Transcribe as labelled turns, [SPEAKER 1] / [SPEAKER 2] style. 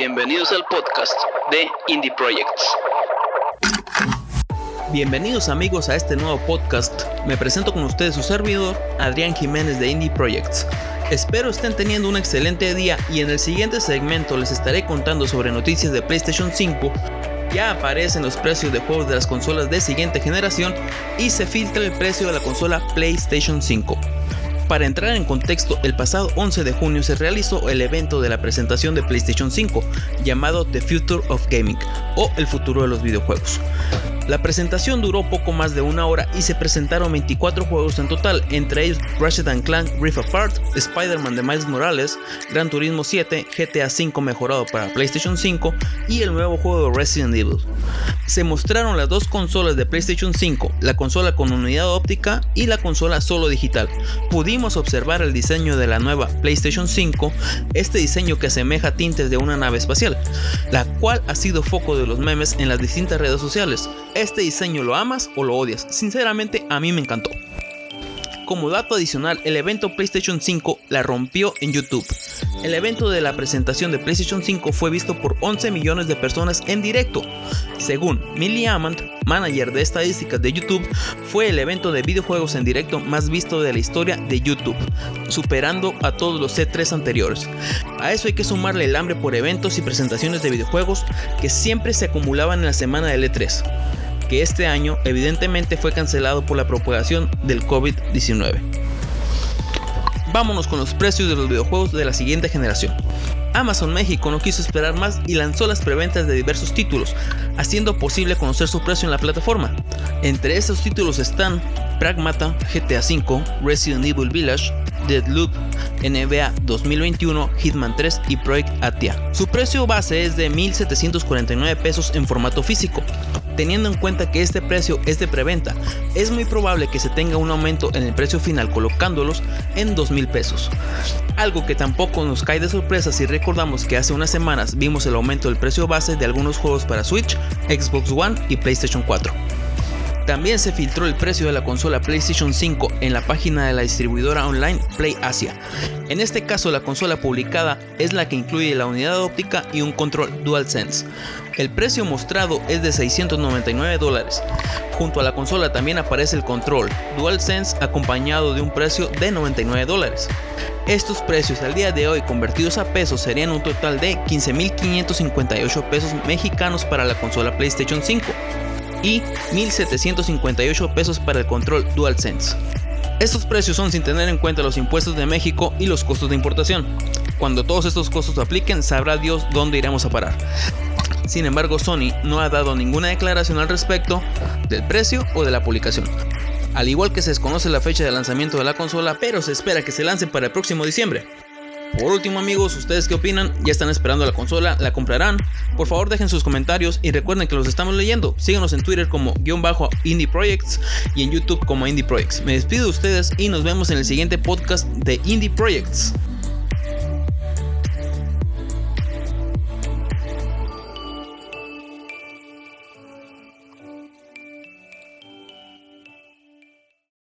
[SPEAKER 1] Bienvenidos al podcast de Indie Projects.
[SPEAKER 2] Bienvenidos amigos a este nuevo podcast. Me presento con ustedes su servidor, Adrián Jiménez de Indie Projects. Espero estén teniendo un excelente día y en el siguiente segmento les estaré contando sobre noticias de PlayStation 5. Ya aparecen los precios de juegos de las consolas de siguiente generación y se filtra el precio de la consola PlayStation 5. Para entrar en contexto, el pasado 11 de junio se realizó el evento de la presentación de PlayStation 5, llamado The Future of Gaming, o el futuro de los videojuegos. La presentación duró poco más de una hora y se presentaron 24 juegos en total, entre ellos Ratchet Clank Rift Apart, Spider-Man de Miles Morales, Gran Turismo 7, GTA V mejorado para PlayStation 5 y el nuevo juego de Resident Evil. Se mostraron las dos consolas de PlayStation 5, la consola con unidad óptica y la consola solo digital. Pudimos observar el diseño de la nueva PlayStation 5, este diseño que asemeja tintes de una nave espacial, la cual ha sido foco de los memes en las distintas redes sociales. Este diseño lo amas o lo odias. Sinceramente a mí me encantó. Como dato adicional, el evento PlayStation 5 la rompió en YouTube. El evento de la presentación de PlayStation 5 fue visto por 11 millones de personas en directo. Según Millie Amand, manager de estadísticas de YouTube, fue el evento de videojuegos en directo más visto de la historia de YouTube, superando a todos los C3 anteriores. A eso hay que sumarle el hambre por eventos y presentaciones de videojuegos que siempre se acumulaban en la semana del E3 que este año evidentemente fue cancelado por la propagación del COVID-19. Vámonos con los precios de los videojuegos de la siguiente generación. Amazon México no quiso esperar más y lanzó las preventas de diversos títulos, haciendo posible conocer su precio en la plataforma. Entre esos títulos están Pragmata, GTA V, Resident Evil Village, Deadloop, NBA 2021, Hitman 3 y Project Atia. Su precio base es de 1.749 pesos en formato físico, Teniendo en cuenta que este precio es de preventa, es muy probable que se tenga un aumento en el precio final colocándolos en 2 mil pesos. Algo que tampoco nos cae de sorpresa si recordamos que hace unas semanas vimos el aumento del precio base de algunos juegos para Switch, Xbox One y PlayStation 4. También se filtró el precio de la consola PlayStation 5 en la página de la distribuidora online Play Asia. En este caso la consola publicada es la que incluye la unidad óptica y un control DualSense. El precio mostrado es de 699 dólares. Junto a la consola también aparece el control DualSense acompañado de un precio de 99 dólares. Estos precios al día de hoy convertidos a pesos serían un total de 15.558 pesos mexicanos para la consola PlayStation 5 y 1.758 pesos para el control DualSense. Estos precios son sin tener en cuenta los impuestos de México y los costos de importación. Cuando todos estos costos apliquen, sabrá Dios dónde iremos a parar. Sin embargo, Sony no ha dado ninguna declaración al respecto del precio o de la publicación. Al igual que se desconoce la fecha de lanzamiento de la consola, pero se espera que se lance para el próximo diciembre. Por último amigos, ¿ustedes qué opinan? ¿Ya están esperando la consola? ¿La comprarán? Por favor dejen sus comentarios y recuerden que los estamos leyendo. Síganos en Twitter como guion bajo Indie Projects y en YouTube como Indie Projects. Me despido de ustedes y nos vemos en el siguiente podcast de Indie Projects.